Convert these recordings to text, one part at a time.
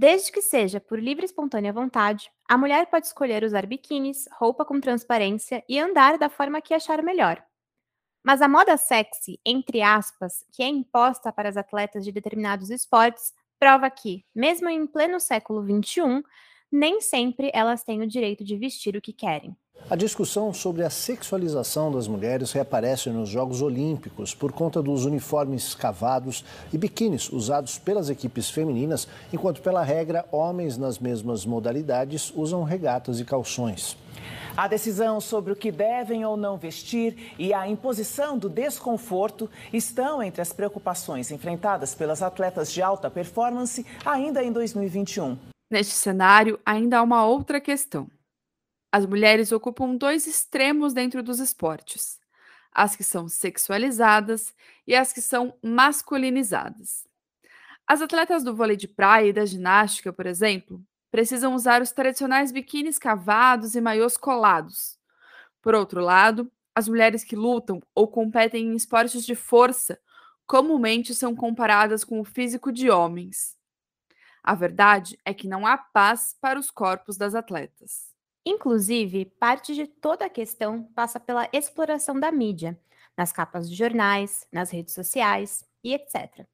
Desde que seja por livre e espontânea vontade, a mulher pode escolher usar biquínis, roupa com transparência e andar da forma que achar melhor. Mas a moda sexy, entre aspas, que é imposta para as atletas de determinados esportes, prova que, mesmo em pleno século XXI, nem sempre elas têm o direito de vestir o que querem. A discussão sobre a sexualização das mulheres reaparece nos Jogos Olímpicos por conta dos uniformes cavados e biquínis usados pelas equipes femininas, enquanto, pela regra, homens nas mesmas modalidades usam regatas e calções. A decisão sobre o que devem ou não vestir e a imposição do desconforto estão entre as preocupações enfrentadas pelas atletas de alta performance ainda em 2021. Neste cenário, ainda há uma outra questão. As mulheres ocupam dois extremos dentro dos esportes: as que são sexualizadas e as que são masculinizadas. As atletas do vôlei de praia e da ginástica, por exemplo, precisam usar os tradicionais biquínis cavados e maiôs colados. Por outro lado, as mulheres que lutam ou competem em esportes de força comumente são comparadas com o físico de homens. A verdade é que não há paz para os corpos das atletas. Inclusive, parte de toda a questão passa pela exploração da mídia, nas capas de jornais, nas redes sociais e etc.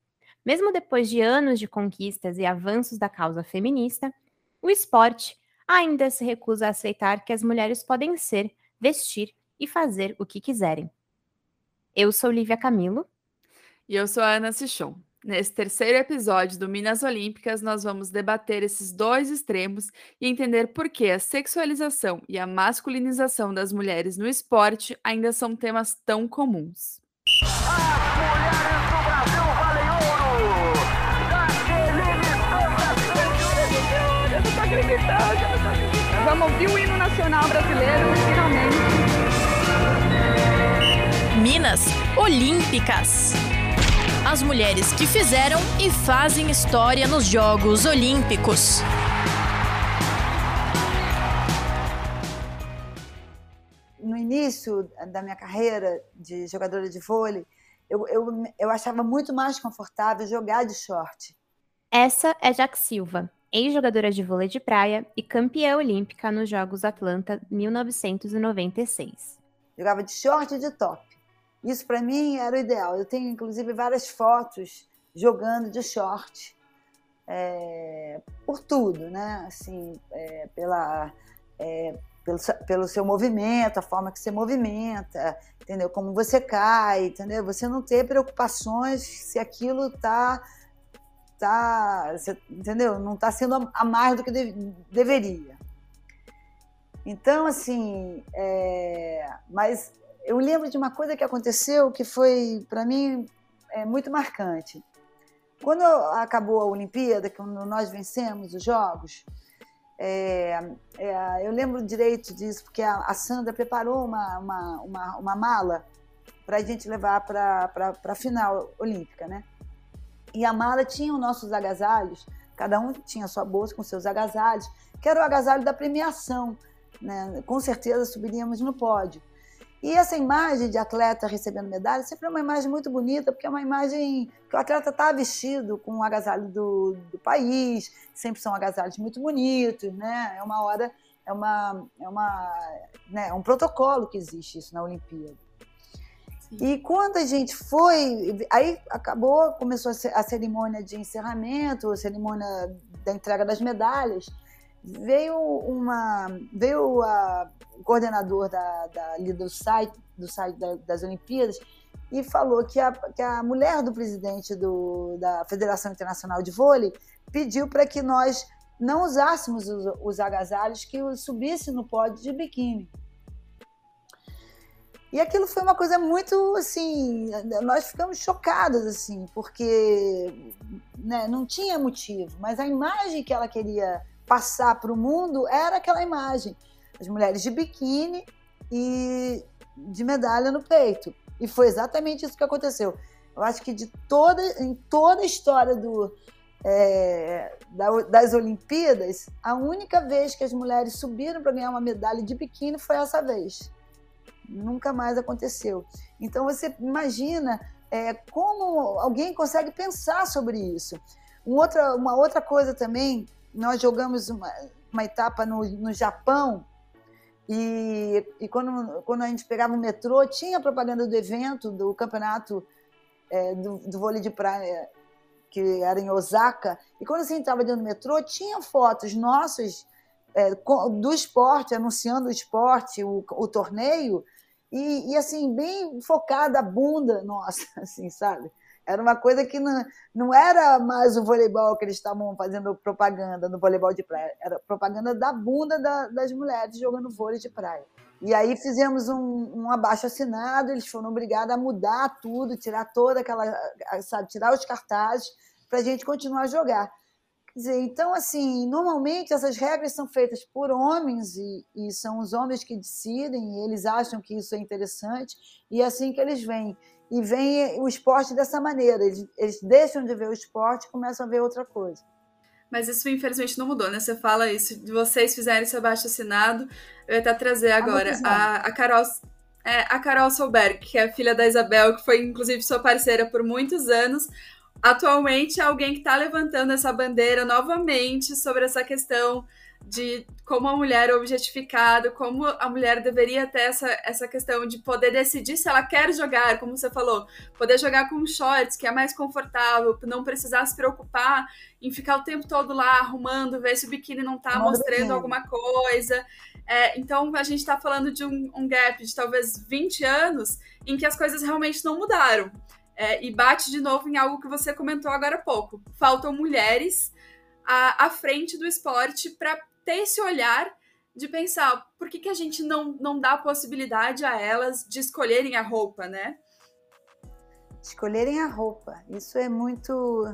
Mesmo depois de anos de conquistas e avanços da causa feminista, o esporte ainda se recusa a aceitar que as mulheres podem ser, vestir e fazer o que quiserem. Eu sou Lívia Camilo. E eu sou a Ana Sichon. Nesse terceiro episódio do Minas Olímpicas, nós vamos debater esses dois extremos e entender por que a sexualização e a masculinização das mulheres no esporte ainda são temas tão comuns. Vamos ouvir o hino nacional brasileiro, finalmente. Minas Olímpicas. As mulheres que fizeram e fazem história nos Jogos Olímpicos. No início da minha carreira de jogadora de vôlei, eu, eu, eu achava muito mais confortável jogar de short. Essa é Jack Silva, ex-jogadora de vôlei de praia e campeã olímpica nos Jogos Atlanta 1996. Jogava de short e de top. Isso para mim era o ideal. Eu tenho inclusive várias fotos jogando de short é, por tudo, né? Assim, é, pela é, pelo, pelo seu movimento, a forma que você movimenta, entendeu? Como você cai, entendeu? Você não ter preocupações se aquilo tá tá, você, entendeu? Não está sendo a mais do que de, deveria. Então, assim, é, mas eu lembro de uma coisa que aconteceu que foi, para mim, é, muito marcante. Quando acabou a Olimpíada, quando nós vencemos os Jogos, é, é, eu lembro direito disso, porque a, a Sandra preparou uma, uma, uma, uma mala para a gente levar para a final olímpica, né? E a mala tinha os nossos agasalhos, cada um tinha sua bolsa com seus agasalhos, que era o agasalho da premiação, né? Com certeza subiríamos no pódio. E essa imagem de atleta recebendo medalha sempre é uma imagem muito bonita, porque é uma imagem que o atleta está vestido com o agasalho do, do país, sempre são agasalhos muito bonitos, né? É uma hora, é uma, é uma, né? é um protocolo que existe isso na Olimpíada. Sim. E quando a gente foi, aí acabou, começou a cerimônia de encerramento, a cerimônia da entrega das medalhas veio uma veio a, o coordenador da, da, ali do site do site da, das Olimpíadas e falou que a, que a mulher do presidente do, da Federação Internacional de Vôlei pediu para que nós não usássemos os, os agasalhos que subisse no pódio de biquíni. E aquilo foi uma coisa muito assim, nós ficamos chocados assim, porque né, não tinha motivo, mas a imagem que ela queria passar para o mundo era aquela imagem: as mulheres de biquíni e de medalha no peito. E foi exatamente isso que aconteceu. Eu acho que de toda, em toda a história do, é, das Olimpíadas, a única vez que as mulheres subiram para ganhar uma medalha de biquíni foi essa vez. Nunca mais aconteceu. Então você imagina é, como alguém consegue pensar sobre isso. Um outra, uma outra coisa também, nós jogamos uma, uma etapa no, no Japão, e, e quando, quando a gente pegava o metrô, tinha propaganda do evento, do campeonato é, do, do vôlei de praia, que era em Osaka. E quando você entrava dentro do metrô, tinha fotos nossas é, do esporte, anunciando o esporte, o, o torneio, e, e, assim, bem focada a bunda nossa, assim, sabe? Era uma coisa que não, não era mais o voleibol que eles estavam fazendo propaganda no voleibol de praia, era propaganda da bunda da, das mulheres jogando vôlei de praia. E aí fizemos um, um abaixo assinado, eles foram obrigados a mudar tudo, tirar toda aquela, sabe, tirar os cartazes para a gente continuar a jogar. Quer dizer, então, assim, normalmente essas regras são feitas por homens e, e são os homens que decidem, eles acham que isso é interessante, e é assim que eles vêm e vem o esporte dessa maneira. Eles, eles deixam de ver o esporte e começam a ver outra coisa. Mas isso, infelizmente, não mudou, né? Você fala isso, de vocês fizerem esse abaixo assinado. Eu ia até trazer agora a, a Carol. É, a Carol Solberg, que é filha da Isabel, que foi inclusive sua parceira por muitos anos, atualmente é alguém que está levantando essa bandeira novamente sobre essa questão de como a mulher é objetificada, como a mulher deveria ter essa, essa questão de poder decidir se ela quer jogar, como você falou, poder jogar com shorts, que é mais confortável, não precisar se preocupar em ficar o tempo todo lá arrumando, ver se o biquíni não está mostrando alguma coisa. É, então a gente está falando de um, um, gap de talvez 20 anos em que as coisas realmente não mudaram. É, e bate de novo em algo que você comentou agora há pouco. Faltam mulheres à, à frente do esporte para ter esse olhar de pensar por que, que a gente não, não dá possibilidade a elas de escolherem a roupa, né? Escolherem a roupa. Isso é muito.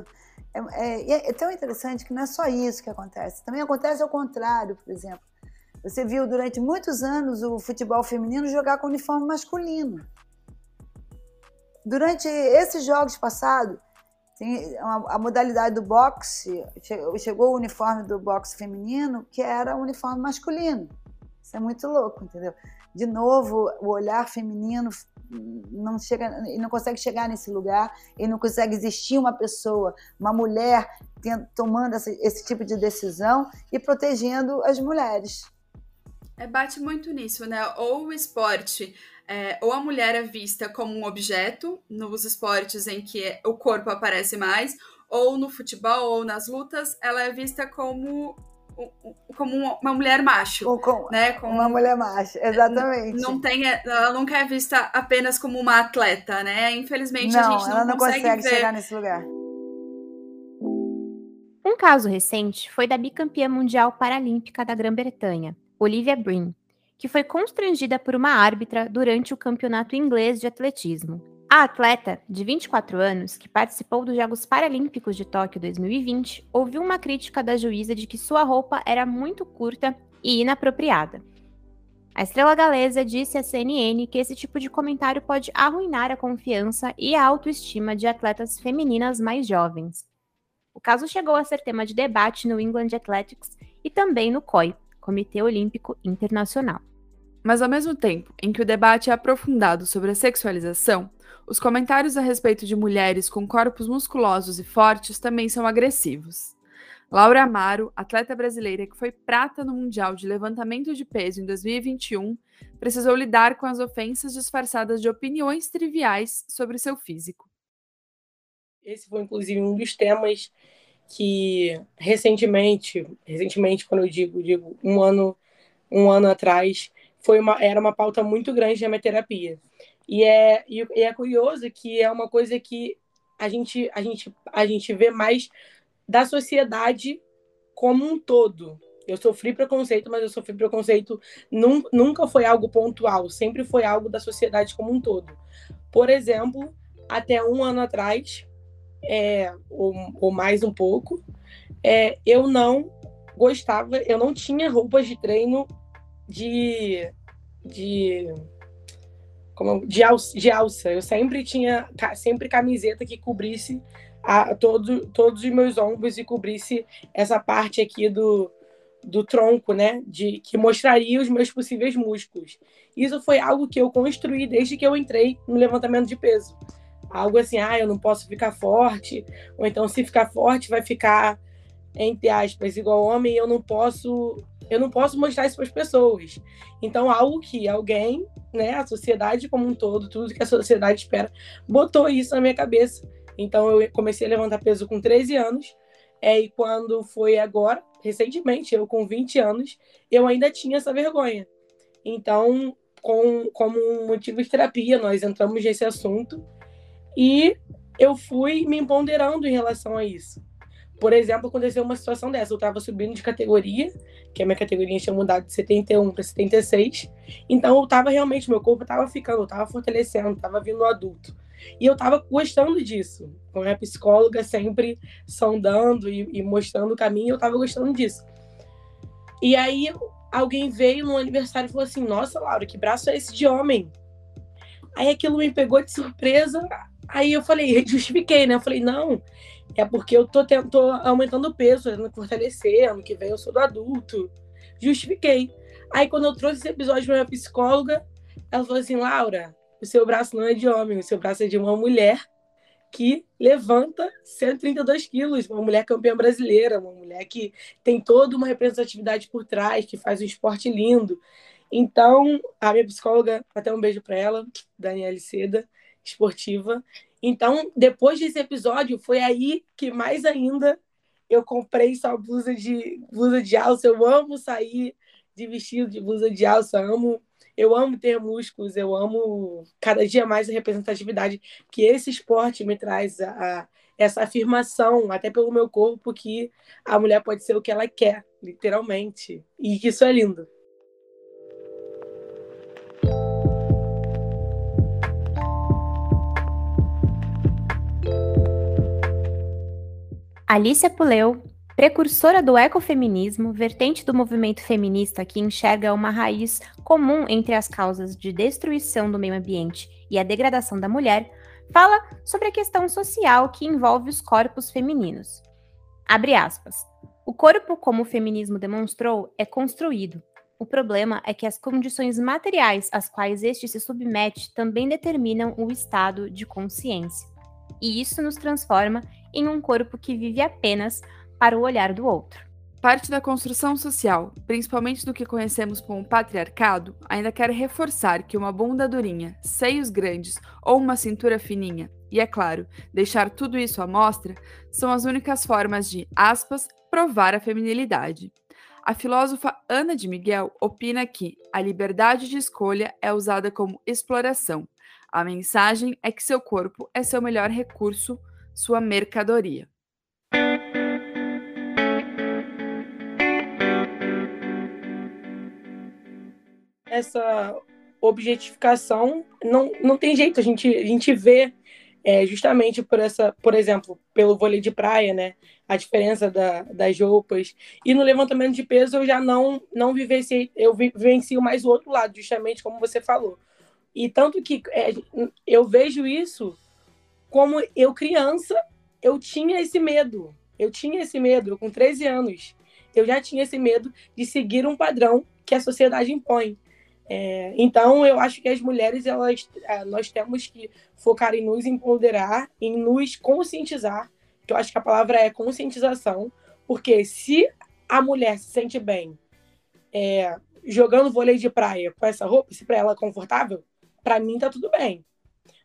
É, é, é, tão interessante que não é só isso que acontece. Também acontece ao contrário, por exemplo. Você viu durante muitos anos o futebol feminino jogar com uniforme masculino. Durante esses jogos passados, tem a, a modalidade do boxe, chegou o uniforme do boxe feminino, que era o uniforme masculino. Isso é muito louco, entendeu? De novo, o olhar feminino não chega, não consegue chegar nesse lugar, e não consegue existir uma pessoa, uma mulher tomando esse, esse tipo de decisão e protegendo as mulheres. É, bate muito nisso, né? Ou o esporte é, ou a mulher é vista como um objeto nos esportes em que o corpo aparece mais, ou no futebol ou nas lutas, ela é vista como como uma mulher macho, ou com, né? Com, uma mulher macho, exatamente. Não tem, ela nunca é vista apenas como uma atleta, né? Infelizmente não, a gente não, ela não consegue, consegue ver... chegar nesse lugar. Um caso recente foi da bicampeã mundial paralímpica da Grã-Bretanha, Olivia Breen, que foi constrangida por uma árbitra durante o campeonato inglês de atletismo. A atleta, de 24 anos, que participou dos Jogos Paralímpicos de Tóquio 2020, ouviu uma crítica da juíza de que sua roupa era muito curta e inapropriada. A estrela galesa disse à CNN que esse tipo de comentário pode arruinar a confiança e a autoestima de atletas femininas mais jovens. O caso chegou a ser tema de debate no England Athletics e também no COI, Comitê Olímpico Internacional. Mas ao mesmo tempo em que o debate é aprofundado sobre a sexualização, os comentários a respeito de mulheres com corpos musculosos e fortes também são agressivos. Laura Amaro, atleta brasileira que foi prata no Mundial de Levantamento de Peso em 2021, precisou lidar com as ofensas disfarçadas de opiniões triviais sobre seu físico. Esse foi, inclusive, um dos temas que recentemente, recentemente, quando eu digo, digo um ano, um ano atrás, foi uma, era uma pauta muito grande na minha terapia. E é, e, é curioso que é uma coisa que a gente, a, gente, a gente vê mais da sociedade como um todo. Eu sofri preconceito, mas eu sofri preconceito num, nunca foi algo pontual, sempre foi algo da sociedade como um todo. Por exemplo, até um ano atrás, é, ou, ou mais um pouco, é, eu não gostava, eu não tinha roupas de treino de de como de alça, de alça. Eu sempre tinha sempre camiseta que cobrisse a, todo, todos os meus ombros e cobrisse essa parte aqui do, do tronco, né? De que mostraria os meus possíveis músculos. Isso foi algo que eu construí desde que eu entrei no levantamento de peso. Algo assim, ah, eu não posso ficar forte, ou então se ficar forte vai ficar entre aspas igual homem, eu não posso eu não posso mostrar isso para as pessoas. Então, algo que alguém, né, a sociedade como um todo, tudo que a sociedade espera, botou isso na minha cabeça. Então, eu comecei a levantar peso com 13 anos, é, e quando foi agora, recentemente, eu com 20 anos, eu ainda tinha essa vergonha. Então, com, como um motivo de terapia, nós entramos nesse assunto e eu fui me empoderando em relação a isso. Por exemplo, aconteceu uma situação dessa. Eu estava subindo de categoria, que a minha categoria tinha mudado de 71 para 76. Então, eu estava realmente, meu corpo estava ficando, eu estava fortalecendo, estava vindo adulto. E eu estava gostando disso. Com a psicóloga sempre sondando e, e mostrando o caminho, eu estava gostando disso. E aí, alguém veio no aniversário e falou assim: Nossa, Laura, que braço é esse de homem? Aí aquilo me pegou de surpresa. Aí eu falei, justifiquei, né? Eu falei, não, é porque eu tô, tô aumentando o peso, tentando fortalecer, ano que vem eu sou do adulto. Justifiquei. Aí quando eu trouxe esse episódio pra minha psicóloga, ela falou assim, Laura, o seu braço não é de homem, o seu braço é de uma mulher que levanta 132 quilos, uma mulher campeã brasileira, uma mulher que tem toda uma representatividade por trás, que faz um esporte lindo. Então, a minha psicóloga, até um beijo para ela, Daniela Seda, esportiva, então, depois desse episódio, foi aí que mais ainda eu comprei só blusa de blusa de alça. Eu amo sair de vestido de blusa de alça, amo, eu amo ter músculos, eu amo cada dia mais a representatividade que esse esporte me traz a, a essa afirmação, até pelo meu corpo, que a mulher pode ser o que ela quer, literalmente. E isso é lindo. Alicia Puleu, precursora do ecofeminismo, vertente do movimento feminista que enxerga uma raiz comum entre as causas de destruição do meio ambiente e a degradação da mulher, fala sobre a questão social que envolve os corpos femininos. Abre aspas. O corpo, como o feminismo demonstrou, é construído. O problema é que as condições materiais às quais este se submete também determinam o estado de consciência. E isso nos transforma em um corpo que vive apenas para o olhar do outro. Parte da construção social, principalmente do que conhecemos como patriarcado, ainda quer reforçar que uma bunda durinha, seios grandes ou uma cintura fininha, e é claro, deixar tudo isso à mostra, são as únicas formas de, aspas, provar a feminilidade. A filósofa Ana de Miguel opina que a liberdade de escolha é usada como exploração. A mensagem é que seu corpo é seu melhor recurso sua mercadoria. Essa objetificação não, não tem jeito, a gente, a gente vê é, justamente por essa, por exemplo, pelo vôlei de praia, né? A diferença da, das roupas. E no levantamento de peso eu já não não vivenciei, eu vivencio mais o outro lado, justamente como você falou. E tanto que é, eu vejo isso como eu criança, eu tinha esse medo. Eu tinha esse medo, com 13 anos. Eu já tinha esse medo de seguir um padrão que a sociedade impõe. É, então, eu acho que as mulheres, elas, é, nós temos que focar em nos empoderar, em nos conscientizar, que eu acho que a palavra é conscientização, porque se a mulher se sente bem é, jogando vôlei de praia com essa roupa, se para ela é confortável, para mim tá tudo bem.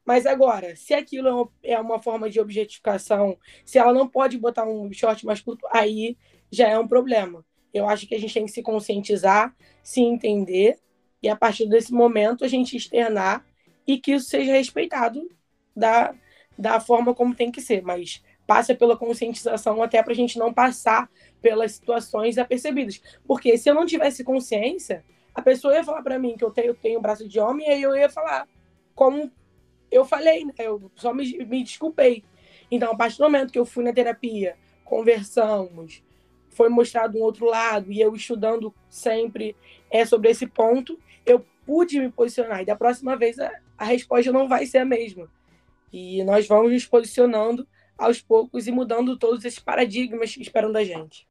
Mas agora, se aquilo é uma forma de objetificação, se ela não pode botar um short mais curto, aí já é um problema. Eu acho que a gente tem que se conscientizar, se entender, e a partir desse momento a gente externar e que isso seja respeitado da, da forma como tem que ser. Mas passa pela conscientização até para a gente não passar pelas situações apercebidas. Porque se eu não tivesse consciência, a pessoa ia falar para mim que eu tenho, tenho braço de homem, e aí eu ia falar como eu falei, né? Eu só me, me desculpei. Então, a partir do momento que eu fui na terapia, conversamos, foi mostrado um outro lado, e eu estudando sempre é sobre esse ponto, eu pude me posicionar. E da próxima vez a, a resposta não vai ser a mesma. E nós vamos nos posicionando aos poucos e mudando todos esses paradigmas que esperam da gente.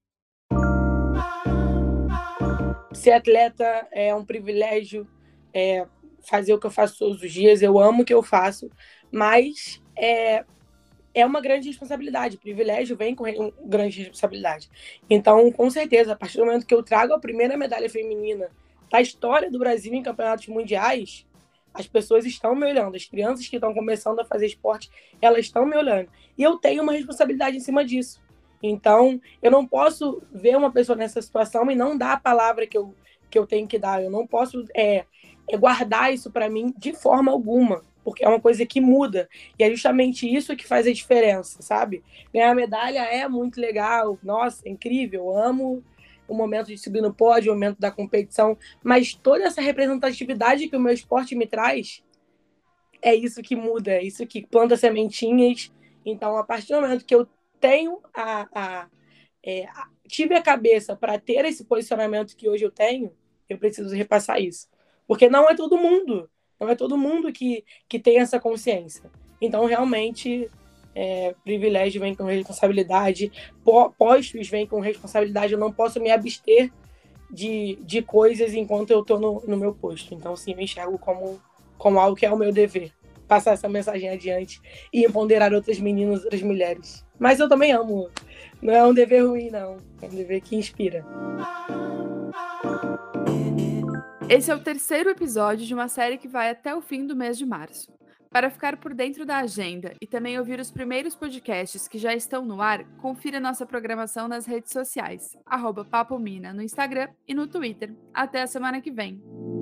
Ser atleta é um privilégio, é, fazer o que eu faço todos os dias, eu amo o que eu faço, mas é, é uma grande responsabilidade. Privilégio vem com grande responsabilidade. Então, com certeza, a partir do momento que eu trago a primeira medalha feminina da história do Brasil em campeonatos mundiais, as pessoas estão me olhando. As crianças que estão começando a fazer esporte, elas estão me olhando. E eu tenho uma responsabilidade em cima disso. Então, eu não posso ver uma pessoa nessa situação e não dar a palavra que eu, que eu tenho que dar. Eu não posso é guardar isso para mim de forma alguma porque é uma coisa que muda. E é justamente isso que faz a diferença, sabe? Ganhar medalha é muito legal, nossa, é incrível, amo o momento de subir no pódio, o momento da competição, mas toda essa representatividade que o meu esporte me traz é isso que muda, é isso que planta sementinhas. Então, a partir do momento que eu tenho a, a, é, a tive a cabeça para ter esse posicionamento que hoje eu tenho, eu preciso repassar isso. Porque não é todo mundo não é todo mundo que, que tem essa consciência. Então, realmente, é, privilégio vem com responsabilidade, postos vem com responsabilidade. Eu não posso me abster de, de coisas enquanto eu estou no, no meu posto. Então, sim, me enxergo como, como algo que é o meu dever. Passar essa mensagem adiante e empoderar outras meninas, outras mulheres. Mas eu também amo. Não é um dever ruim, não. É um dever que inspira. Esse é o terceiro episódio de uma série que vai até o fim do mês de março. Para ficar por dentro da agenda e também ouvir os primeiros podcasts que já estão no ar, confira nossa programação nas redes sociais, arroba no Instagram e no Twitter. Até a semana que vem!